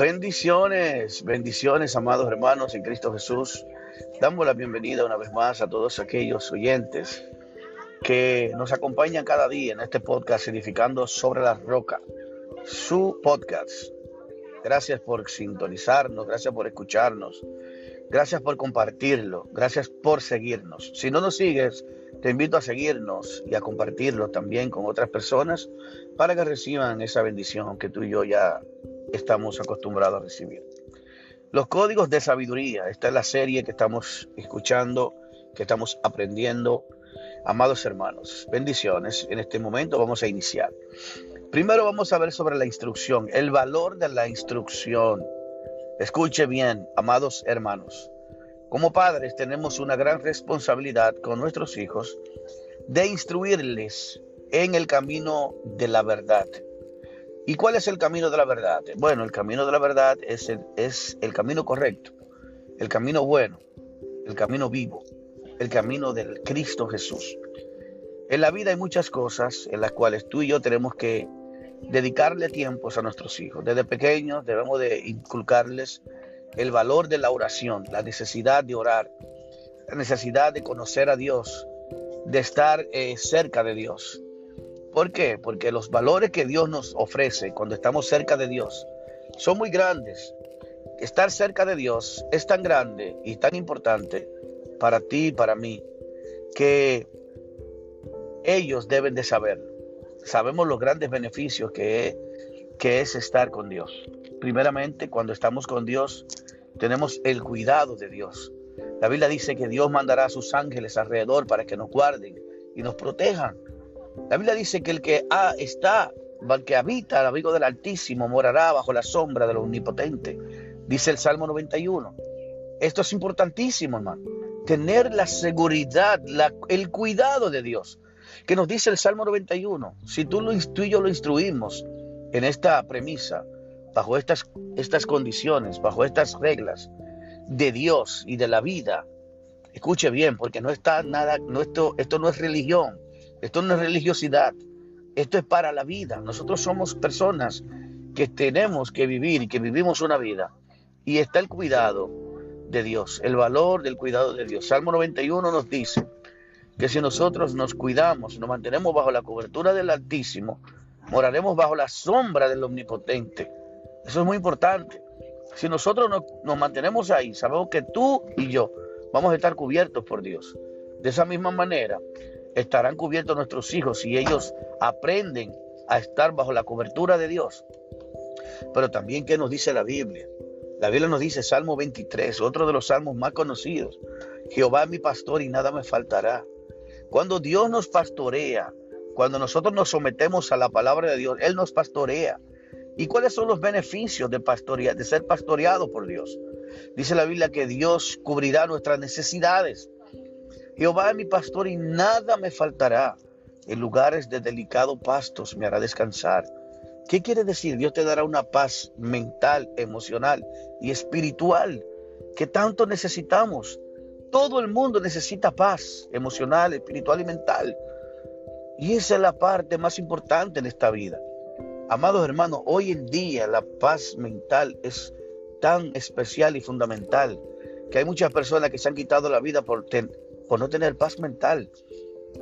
Bendiciones, bendiciones, amados hermanos en Cristo Jesús. Damos la bienvenida una vez más a todos aquellos oyentes que nos acompañan cada día en este podcast Edificando sobre la Roca, su podcast. Gracias por sintonizarnos, gracias por escucharnos, gracias por compartirlo, gracias por seguirnos. Si no nos sigues, te invito a seguirnos y a compartirlo también con otras personas para que reciban esa bendición que tú y yo ya estamos acostumbrados a recibir. Los códigos de sabiduría, esta es la serie que estamos escuchando, que estamos aprendiendo. Amados hermanos, bendiciones. En este momento vamos a iniciar. Primero vamos a ver sobre la instrucción, el valor de la instrucción. Escuche bien, amados hermanos. Como padres tenemos una gran responsabilidad con nuestros hijos de instruirles en el camino de la verdad. ¿Y cuál es el camino de la verdad? Bueno, el camino de la verdad es el, es el camino correcto, el camino bueno, el camino vivo, el camino del Cristo Jesús. En la vida hay muchas cosas en las cuales tú y yo tenemos que dedicarle tiempos a nuestros hijos. Desde pequeños debemos de inculcarles el valor de la oración, la necesidad de orar, la necesidad de conocer a Dios, de estar eh, cerca de Dios. ¿Por qué? Porque los valores que Dios nos ofrece cuando estamos cerca de Dios son muy grandes. Estar cerca de Dios es tan grande y tan importante para ti y para mí que ellos deben de saber. Sabemos los grandes beneficios que, que es estar con Dios. Primeramente, cuando estamos con Dios, tenemos el cuidado de Dios. La Biblia dice que Dios mandará a sus ángeles alrededor para que nos guarden y nos protejan. La Biblia dice que el que está, el que habita al abrigo del Altísimo, morará bajo la sombra del Omnipotente. Dice el Salmo 91. Esto es importantísimo, hermano. Tener la seguridad, el cuidado de Dios. Que nos dice el Salmo 91. Si tú, lo, tú y yo lo instruimos en esta premisa, bajo estas, estas condiciones, bajo estas reglas de Dios y de la vida, escuche bien, porque no está nada, no, esto, esto no es religión, esto no es religiosidad, esto es para la vida. Nosotros somos personas que tenemos que vivir y que vivimos una vida. Y está el cuidado de Dios, el valor del cuidado de Dios. Salmo 91 nos dice que si nosotros nos cuidamos, nos mantenemos bajo la cobertura del Altísimo, moraremos bajo la sombra del Omnipotente. Eso es muy importante. Si nosotros nos, nos, mantenemos ahí, sabemos que tú y yo vamos a estar cubiertos por Dios. De esa misma manera, estarán cubiertos nuestros hijos si ellos aprenden a estar bajo la cobertura de Dios. Pero también, ¿qué nos dice la Biblia? La Biblia nos dice, Salmo 23, otro de los salmos más conocidos, Jehová es mi pastor y nada me faltará. Cuando Dios nos pastorea, cuando nosotros nos sometemos a la palabra de Dios, Él nos pastorea. ¿Y cuáles son los beneficios de, pastorear, de ser pastoreado por Dios? Dice la Biblia que Dios cubrirá nuestras necesidades. Jehová es mi pastor y nada me faltará. En lugares de delicado pastos me hará descansar. ¿Qué quiere decir? Dios te dará una paz mental, emocional y espiritual que tanto necesitamos. Todo el mundo necesita paz emocional, espiritual y mental. Y esa es la parte más importante en esta vida. Amados hermanos, hoy en día la paz mental es tan especial y fundamental que hay muchas personas que se han quitado la vida por, por no tener paz mental.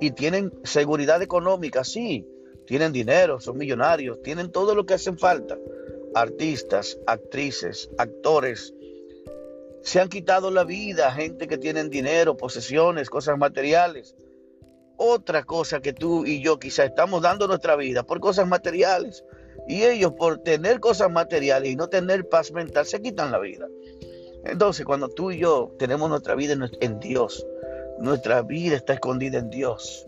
Y tienen seguridad económica, sí, tienen dinero, son millonarios, tienen todo lo que hacen falta. Artistas, actrices, actores, se han quitado la vida, gente que tienen dinero, posesiones, cosas materiales. Otra cosa que tú y yo quizá estamos dando nuestra vida por cosas materiales. Y ellos por tener cosas materiales y no tener paz mental se quitan la vida. Entonces cuando tú y yo tenemos nuestra vida en Dios, nuestra vida está escondida en Dios.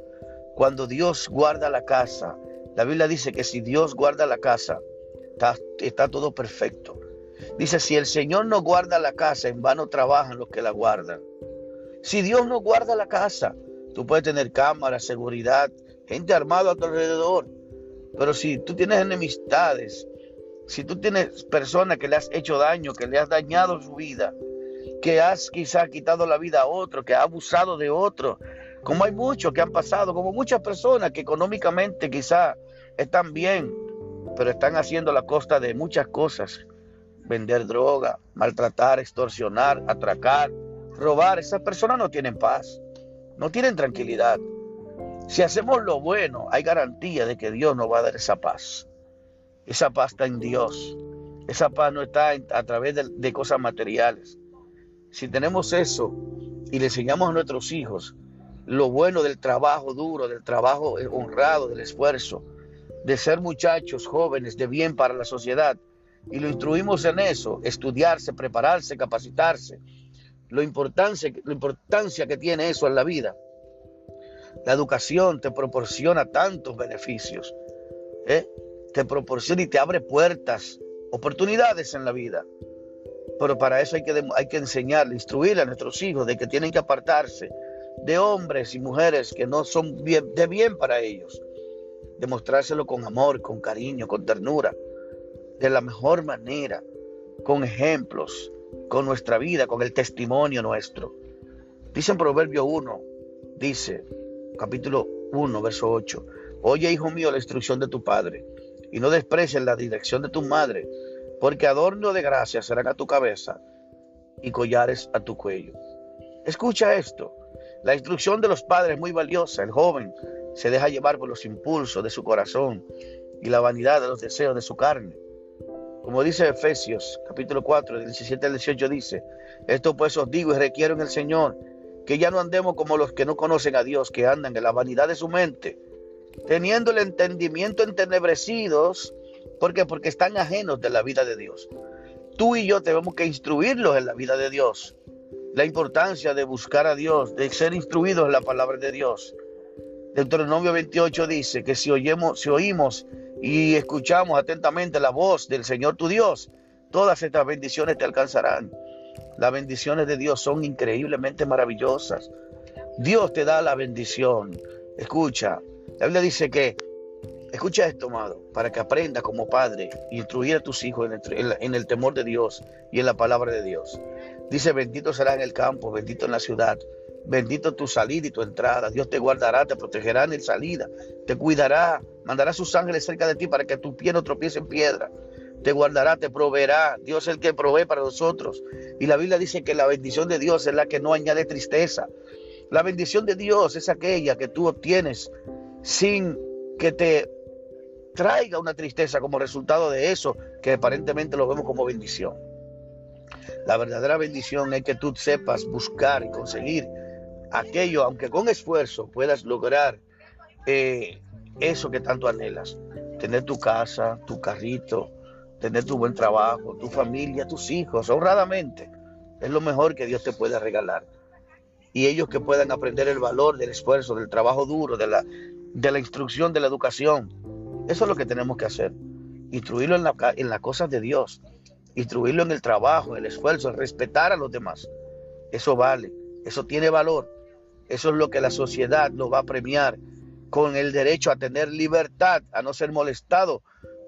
Cuando Dios guarda la casa, la Biblia dice que si Dios guarda la casa, está, todo perfecto. Dice, si el Señor no guarda la casa, en vano trabajan los que la guardan. Si Dios no guarda la casa, tú puedes tener cámaras, seguridad, gente armada a tu alrededor. Pero si tú tienes enemistades, si tú tienes personas que le has hecho daño, que le has dañado su vida, que has quizá quitado la vida a otro, que ha abusado de otro, como hay muchos que han pasado, como muchas personas que económicamente quizá están bien, pero están haciendo la costa de muchas cosas, vender droga, maltratar, extorsionar, atracar, robar. Esas personas no tienen paz, no tienen tranquilidad. Si hacemos lo bueno, hay garantía de que Dios nos va a dar esa paz. Esa paz está en Dios. Esa paz no está a través de cosas materiales. Si tenemos eso y le enseñamos a nuestros hijos lo bueno del trabajo duro, del trabajo honrado, del esfuerzo, de ser muchachos jóvenes de bien para la sociedad, y lo instruimos en eso, estudiarse, prepararse, capacitarse, lo importancia, la importancia que tiene eso en la vida. La educación te proporciona tantos beneficios, ¿eh? te proporciona y te abre puertas, oportunidades en la vida. Pero para eso hay que, hay que enseñarle, instruirle a nuestros hijos de que tienen que apartarse de hombres y mujeres que no son bien, de bien para ellos. Demostrárselo con amor, con cariño, con ternura, de la mejor manera, con ejemplos, con nuestra vida, con el testimonio nuestro. Dice en Proverbio 1, dice, capítulo 1, verso 8, Oye, hijo mío, la instrucción de tu padre, y no desprecies la dirección de tu madre, porque adorno de gracia serán a tu cabeza y collares a tu cuello. Escucha esto. La instrucción de los padres es muy valiosa. El joven se deja llevar por los impulsos de su corazón y la vanidad de los deseos de su carne. Como dice Efesios capítulo 4, 17 al 18 dice, esto pues os digo y requiero en el Señor, que ya no andemos como los que no conocen a Dios, que andan en la vanidad de su mente, teniendo el entendimiento entenebrecidos, ¿por qué? Porque están ajenos de la vida de Dios. Tú y yo tenemos que instruirlos en la vida de Dios, la importancia de buscar a Dios, de ser instruidos en la palabra de Dios. Deuteronomio 28 dice que si, oyemos, si oímos y escuchamos atentamente la voz del Señor tu Dios, todas estas bendiciones te alcanzarán. Las bendiciones de Dios son increíblemente maravillosas. Dios te da la bendición. Escucha, la Biblia dice que, escucha esto, amado, para que aprendas como padre instruir a tus hijos en el, en el temor de Dios y en la palabra de Dios. Dice, bendito será en el campo, bendito en la ciudad. Bendito tu salida y tu entrada. Dios te guardará, te protegerá en el salida, te cuidará, mandará sus ángeles cerca de ti para que tu pie no tropiece en piedra. Te guardará, te proveerá. Dios es el que provee para nosotros. Y la Biblia dice que la bendición de Dios es la que no añade tristeza. La bendición de Dios es aquella que tú obtienes sin que te traiga una tristeza como resultado de eso, que aparentemente lo vemos como bendición. La verdadera bendición es que tú sepas buscar y conseguir aquello, aunque con esfuerzo puedas lograr eh, eso que tanto anhelas. Tener tu casa, tu carrito, tener tu buen trabajo, tu familia, tus hijos, honradamente. Es lo mejor que Dios te puede regalar. Y ellos que puedan aprender el valor del esfuerzo, del trabajo duro, de la instrucción, de la educación. Eso es lo que tenemos que hacer. Instruirlo en, la, en las cosas de Dios. Instruirlo en el trabajo, en el esfuerzo, respetar a los demás. Eso vale. Eso tiene valor. Eso es lo que la sociedad nos va a premiar con el derecho a tener libertad, a no ser molestado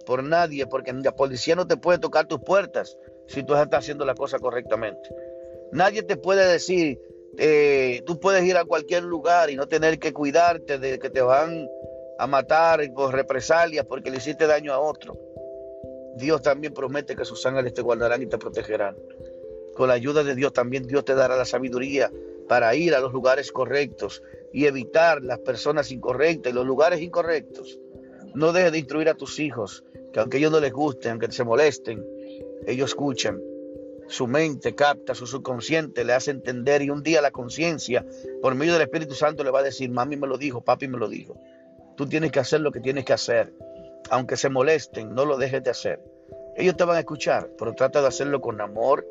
por nadie, porque la policía no te puede tocar tus puertas si tú estás haciendo la cosa correctamente. Nadie te puede decir, eh, tú puedes ir a cualquier lugar y no tener que cuidarte de que te van a matar por represalias porque le hiciste daño a otro. Dios también promete que sus ángeles te guardarán y te protegerán. Con la ayuda de Dios también Dios te dará la sabiduría para ir a los lugares correctos y evitar las personas incorrectas y los lugares incorrectos. No dejes de instruir a tus hijos, que aunque ellos no les gusten, aunque se molesten, ellos escuchan. Su mente capta, su subconsciente le hace entender y un día la conciencia, por medio del Espíritu Santo, le va a decir, mami me lo dijo, papi me lo dijo. Tú tienes que hacer lo que tienes que hacer. Aunque se molesten, no lo dejes de hacer. Ellos te van a escuchar, pero trata de hacerlo con amor,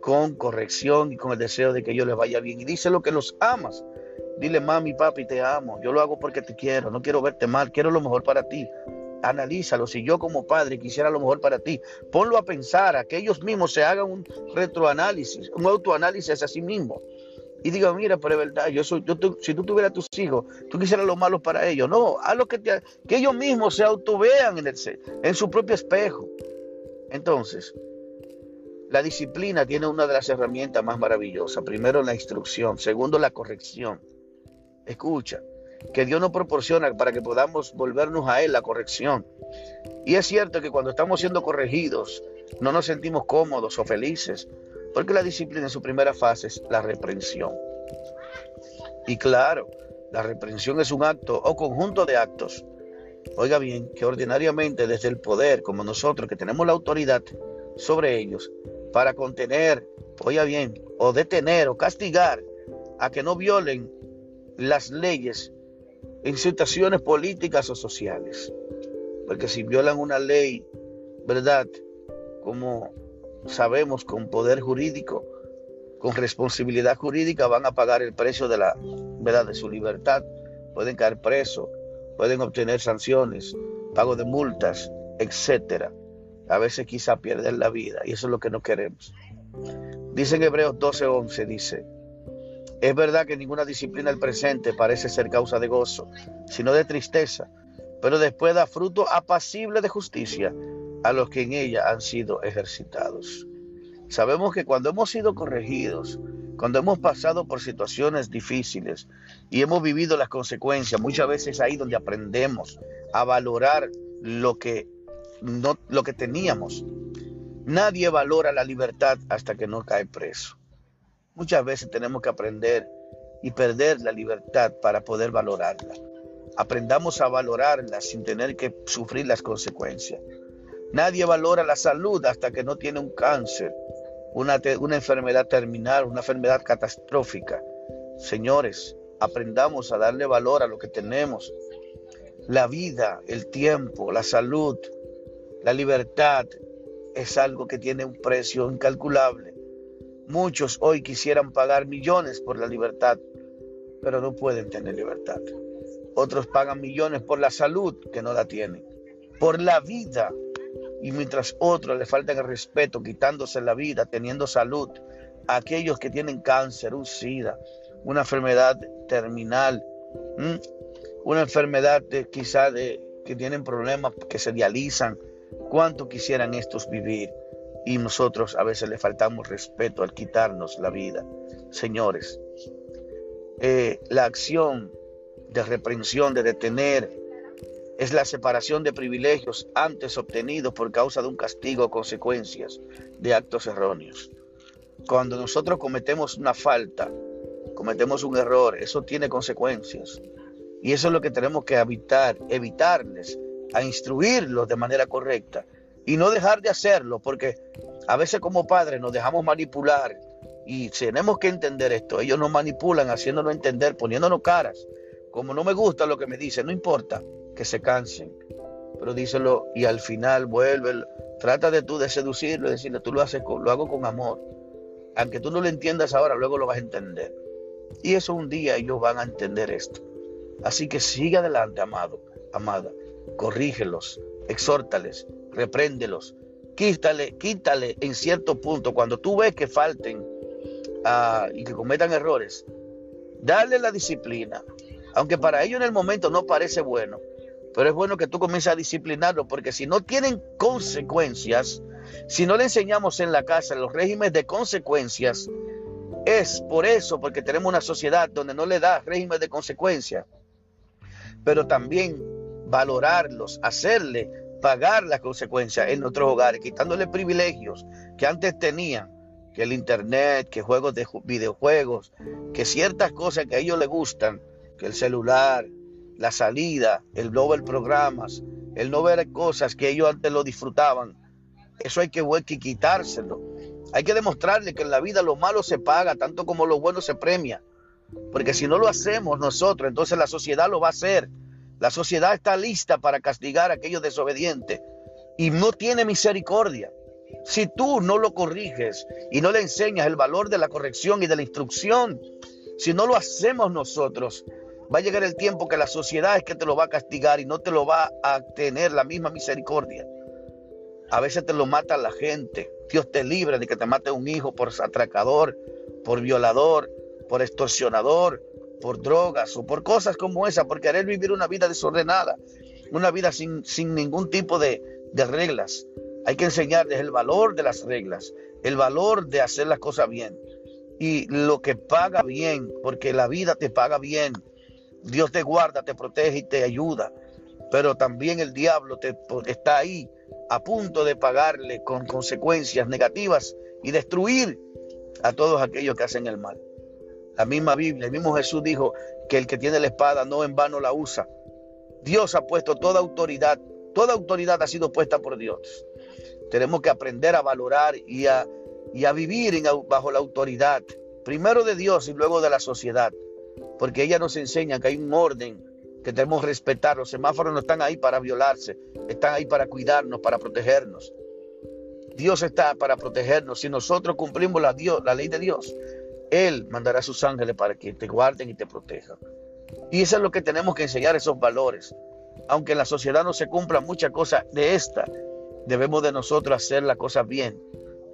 con corrección y con el deseo de que yo les vaya bien. Y dice lo que los amas. Dile, mami, papi, te amo. Yo lo hago porque te quiero. No quiero verte mal. Quiero lo mejor para ti. Analízalo. Si yo como padre quisiera lo mejor para ti, ponlo a pensar, a que ellos mismos se hagan un retroanálisis, un autoanálisis a sí mismos. Y diga, mira, pero es verdad, yo soy, yo, si tú tuvieras tus hijos, tú quisieras lo malo para ellos. No, haz lo que, te, que ellos mismos se autovean en, el, en su propio espejo. Entonces, la disciplina tiene una de las herramientas más maravillosas. Primero, la instrucción. Segundo, la corrección. Escucha, que Dios nos proporciona para que podamos volvernos a Él la corrección. Y es cierto que cuando estamos siendo corregidos, no nos sentimos cómodos o felices, porque la disciplina en su primera fase es la reprensión. Y claro, la reprensión es un acto o conjunto de actos. Oiga bien, que ordinariamente desde el poder, como nosotros que tenemos la autoridad sobre ellos, para contener, oiga bien, o detener o castigar a que no violen las leyes en situaciones políticas o sociales. Porque si violan una ley, ¿verdad? Como sabemos, con poder jurídico, con responsabilidad jurídica, van a pagar el precio de la verdad de su libertad. Pueden caer presos, pueden obtener sanciones, pago de multas, etcétera. A veces quizá pierden la vida y eso es lo que no queremos. Dice en Hebreos 12:11, dice, es verdad que ninguna disciplina del presente parece ser causa de gozo, sino de tristeza, pero después da fruto apacible de justicia a los que en ella han sido ejercitados. Sabemos que cuando hemos sido corregidos, cuando hemos pasado por situaciones difíciles y hemos vivido las consecuencias, muchas veces ahí donde aprendemos a valorar lo que, no, lo que teníamos. Nadie valora la libertad hasta que no cae preso. Muchas veces tenemos que aprender y perder la libertad para poder valorarla. Aprendamos a valorarla sin tener que sufrir las consecuencias. Nadie valora la salud hasta que no tiene un cáncer, una, enfermedad terminal, una enfermedad catastrófica. Señores, aprendamos a darle valor a lo que tenemos. La vida, el tiempo, la salud, la libertad es algo que tiene un precio incalculable. Muchos hoy quisieran pagar millones por la libertad, pero no pueden tener libertad. Otros pagan millones por la salud que no la tienen, por la vida y mientras otros le faltan el respeto, quitándose la vida, teniendo salud, aquellos que tienen cáncer, un SIDA, una enfermedad terminal, una enfermedad de, quizá que tienen problemas que se dializan, ¿cuánto quisieran estos vivir? Y nosotros a veces le faltamos respeto al quitarnos la vida. Señores, eh, la acción de reprensión, de detener, es la separación de privilegios antes obtenidos por causa de un castigo o consecuencias de actos erróneos. Cuando nosotros cometemos una falta, cometemos un error, eso tiene consecuencias. Y eso es lo que tenemos que evitar, evitarles, a instruirlos de manera correcta y no dejar de hacerlo, porque a veces como padres nos dejamos manipular y tenemos que entender esto. Ellos nos manipulan haciéndonos entender, poniéndonos caras. Como no me gusta lo que me dicen, no importa que se cansen. Pero díselo y al final vuelve, trata de tú de seducirlo y decirle, tú lo haces lo hago con amor. Aunque tú no lo entiendas ahora, luego lo vas a entender. Y eso un día ellos van a entender esto. Así que sigue adelante, amado, amada. Corrígelos, exhórtales, repréndelos, quítale, quítale en cierto punto, cuando tú ves que falten ah, y que cometan errores, dale la disciplina, aunque para ellos en el momento no parece bueno, pero es bueno que tú comiences a disciplinarlo, porque si no tienen consecuencias, si no le enseñamos en la casa los regímenes de consecuencias, es por eso, porque tenemos una sociedad donde no le da régimen de consecuencias, pero también valorarlos, hacerle pagar las consecuencias en nuestros hogares, quitándole privilegios que antes tenían, que el internet, que juegos de videojuegos, que ciertas cosas que a ellos les gustan, que el celular, la salida, el no ver programas, el no ver cosas que ellos antes lo disfrutaban. Eso hay que, que quitárselo. Hay que demostrarle que en la vida lo malo se paga, tanto como lo bueno se premia. Porque si no lo hacemos nosotros, entonces la sociedad lo va a hacer. La sociedad está lista para castigar a aquellos desobedientes y no tiene misericordia. Si tú no lo corriges y no le enseñas el valor de la corrección y de la instrucción, si no lo hacemos nosotros, Va a llegar el tiempo que la sociedad es que te lo va a castigar y no te lo va a tener la misma misericordia. A veces te lo mata la gente. Dios te libre de que te mate un hijo por atracador, por violador, por extorsionador, por drogas o por cosas como esa, por querer vivir una vida desordenada, una vida sin, sin ningún tipo de, de reglas. Hay que enseñarles el valor de las reglas, el valor de hacer las cosas bien y lo que paga bien, porque la vida te paga bien Dios te guarda, te protege y te ayuda. Pero también el diablo te, está ahí a punto de pagarle con consecuencias negativas y destruir a todos aquellos que hacen el mal. La misma Biblia, el mismo Jesús dijo que el que tiene la espada no en vano la usa. Dios ha puesto toda autoridad, toda autoridad ha sido puesta por Dios. Tenemos que aprender a valorar y a, y a vivir bajo la autoridad, primero de Dios y luego de la sociedad, porque ella nos enseña que hay un orden que debemos respetar. Los semáforos no están ahí para violarse, están ahí para cuidarnos, para protegernos. Dios está para protegernos. Si nosotros cumplimos la, ley de Dios, Él mandará a sus ángeles para que te guarden y te protejan. Y eso es lo que tenemos que enseñar, esos valores. Aunque en la sociedad no se cumplan muchas cosas de esta, debemos de nosotros hacer las cosas bien,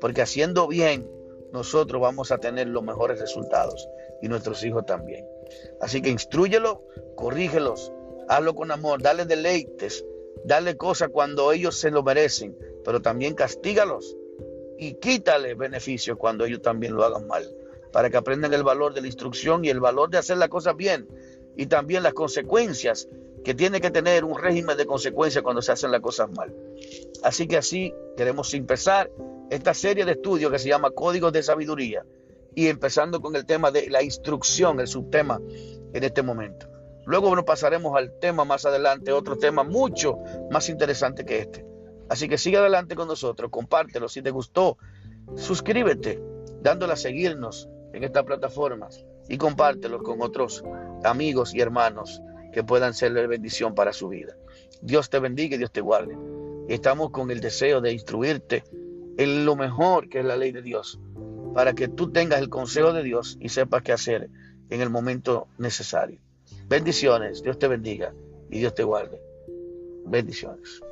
porque haciendo bien nosotros vamos a tener los mejores resultados y nuestros hijos también. Así que instruyelo, corrígelos, hazlo con amor, dale deleites, dale cosas cuando ellos se lo merecen, pero también castígalos y quítale beneficios cuando ellos también lo hagan mal, para que aprendan el valor de la instrucción y el valor de hacer las cosas bien y también las consecuencias que tiene que tener un régimen de consecuencias cuando se hacen las cosas mal. Así que así queremos empezar esta serie de estudios que se llama Códigos de Sabiduría y empezando con el tema de la instrucción, el subtema en este momento. Luego nos pasaremos al tema más adelante, otro tema mucho más interesante que este. Así que sigue adelante con nosotros, compártelo. Si te gustó, suscríbete, dándole a seguirnos en estas plataformas y compártelo con otros amigos y hermanos que puedan serle bendición para su vida. Dios te bendiga y Dios te guarde. Estamos con el deseo de instruirte en lo mejor que es la ley de Dios, para que tú tengas el consejo de Dios y sepas qué hacer en el momento necesario. Bendiciones, Dios te bendiga y Dios te guarde. Bendiciones.